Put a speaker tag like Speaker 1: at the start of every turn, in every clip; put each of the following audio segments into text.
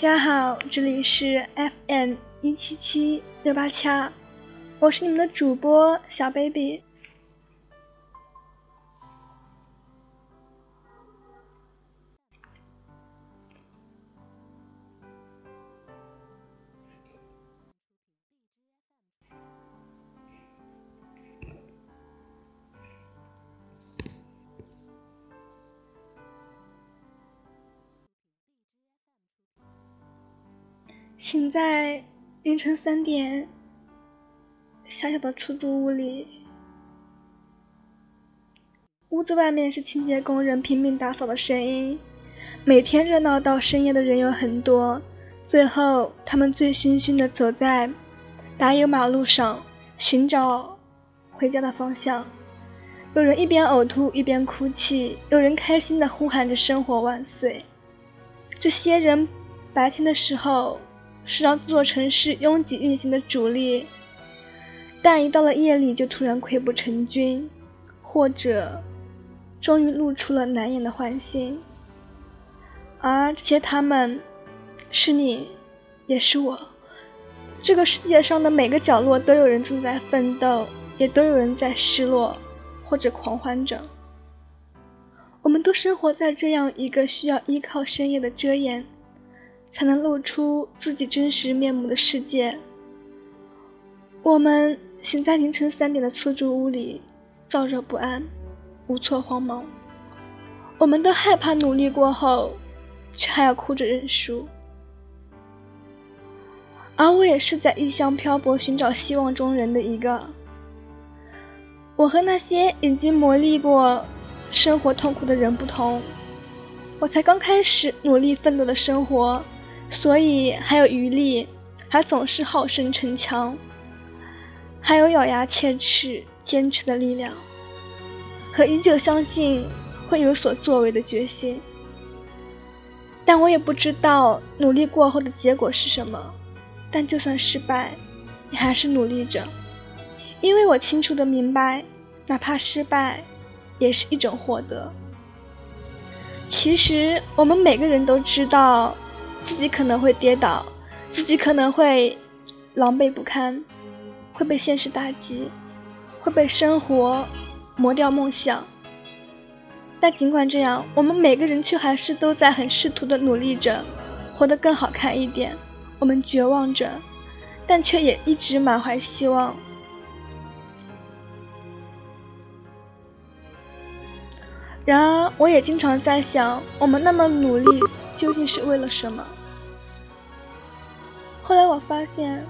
Speaker 1: 家好，这里是 FM 一七七六八七，我是你们的主播小 baby。醒在凌晨三点，小小的出租屋里，屋子外面是清洁工人拼命打扫的声音。每天热闹到深夜的人有很多，最后他们醉醺醺的走在柏油马路上，寻找回家的方向。有人一边呕吐一边哭泣，有人开心的呼喊着“生活万岁”。这些人白天的时候。是让这座城市拥挤运行的主力，但一到了夜里就突然溃不成军，或者终于露出了难掩的欢欣。而这些他们，是你，也是我。这个世界上的每个角落都有人正在奋斗，也都有人在失落或者狂欢着。我们都生活在这样一个需要依靠深夜的遮掩。才能露出自己真实面目的世界。我们醒在凌晨三点的出租屋里，燥热不安，无措慌忙。我们都害怕努力过后，却还要哭着认输。而我也是在异乡漂泊、寻找希望中人的一个。我和那些已经磨砺过生活痛苦的人不同，我才刚开始努力奋斗的生活。所以还有余力，还总是好胜逞强，还有咬牙切齿坚持的力量，和依旧相信会有所作为的决心。但我也不知道努力过后的结果是什么，但就算失败，你还是努力着，因为我清楚的明白，哪怕失败，也是一种获得。其实我们每个人都知道。自己可能会跌倒，自己可能会狼狈不堪，会被现实打击，会被生活磨掉梦想。但尽管这样，我们每个人却还是都在很试图的努力着，活得更好看一点。我们绝望着，但却也一直满怀希望。然而，我也经常在想，我们那么努力。究竟是为了什么？后来我发现，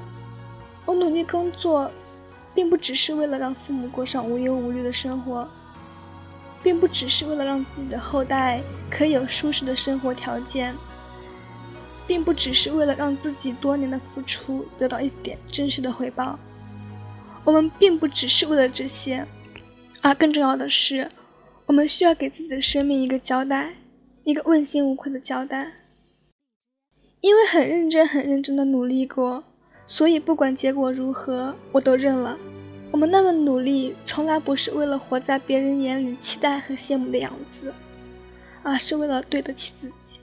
Speaker 1: 我努力工作，并不只是为了让父母过上无忧无虑的生活，并不只是为了让自己的后代可以有舒适的生活条件，并不只是为了让自己多年的付出得到一点真实的回报。我们并不只是为了这些，而更重要的是，我们需要给自己的生命一个交代。一个问心无愧的交代，因为很认真、很认真的努力过，所以不管结果如何，我都认了。我们那么努力，从来不是为了活在别人眼里期待和羡慕的样子，而是为了对得起自己。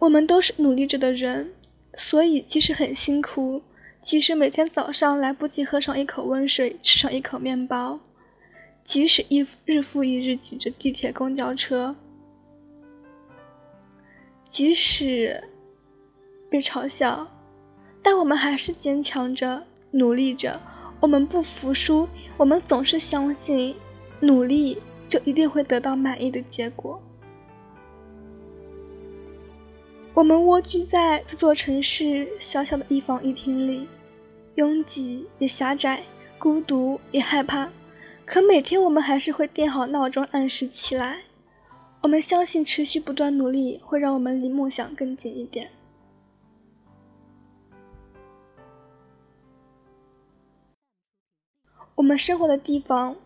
Speaker 1: 我们都是努力着的人，所以即使很辛苦，即使每天早上来不及喝上一口温水，吃上一口面包。即使一日复一日挤着地铁、公交车，即使被嘲笑，但我们还是坚强着、努力着。我们不服输，我们总是相信，努力就一定会得到满意的结果。我们蜗居在这座城市小小的一房一厅里，拥挤也狭窄，孤独也害怕。可每天我们还是会定好闹钟，按时起来。我们相信持续不断努力会让我们离梦想更近一点。我们生活的地方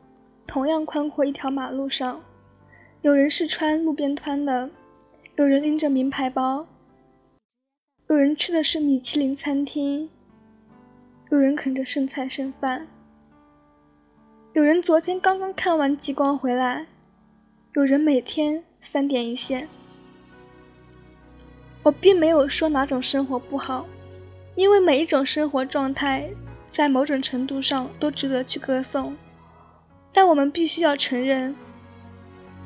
Speaker 1: 同样宽阔，一条马路上，有人是穿路边摊的，有人拎着名牌包，有人吃的是米其林餐厅，有人啃着剩菜剩饭。有人昨天刚刚看完极光回来，有人每天三点一线。我并没有说哪种生活不好，因为每一种生活状态在某种程度上都值得去歌颂。但我们必须要承认，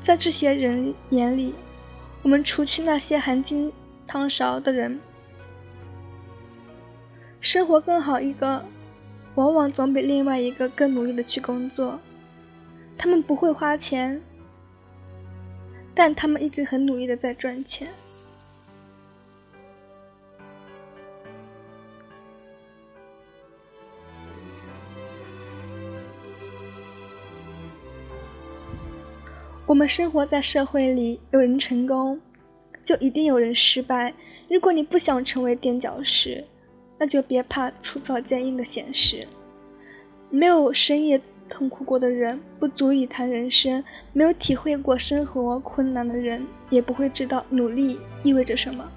Speaker 1: 在这些人眼里，我们除去那些含金汤勺的人，生活更好一个，往往总比另外一个更努力的去工作。他们不会花钱，但他们一直很努力的在赚钱。我们生活在社会里，有人成功，就一定有人失败。如果你不想成为垫脚石，那就别怕粗糙坚硬的现实。没有深夜痛苦过的人，不足以谈人生；没有体会过生活困难的人，也不会知道努力意味着什么。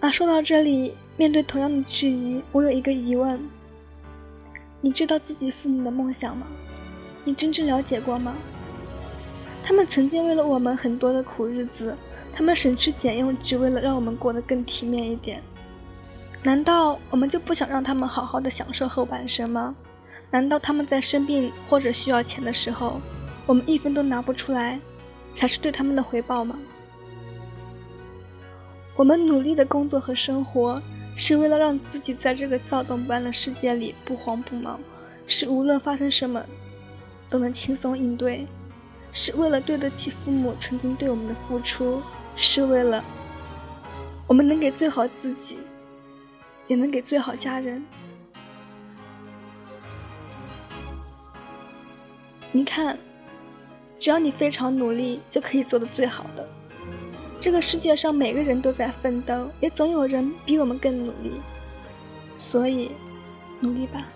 Speaker 1: 啊，说到这里，面对同样的质疑，我有一个疑问。你知道自己父母的梦想吗？你真正了解过吗？他们曾经为了我们很多的苦日子，他们省吃俭用，只为了让我们过得更体面一点。难道我们就不想让他们好好的享受后半生吗？难道他们在生病或者需要钱的时候，我们一分都拿不出来，才是对他们的回报吗？我们努力的工作和生活。是为了让自己在这个躁动般的世界里不慌不忙，是无论发生什么都能轻松应对，是为了对得起父母曾经对我们的付出，是为了我们能给最好自己，也能给最好家人。你看，只要你非常努力，就可以做的最好的。这个世界上每个人都在奋斗，也总有人比我们更努力，所以努力吧。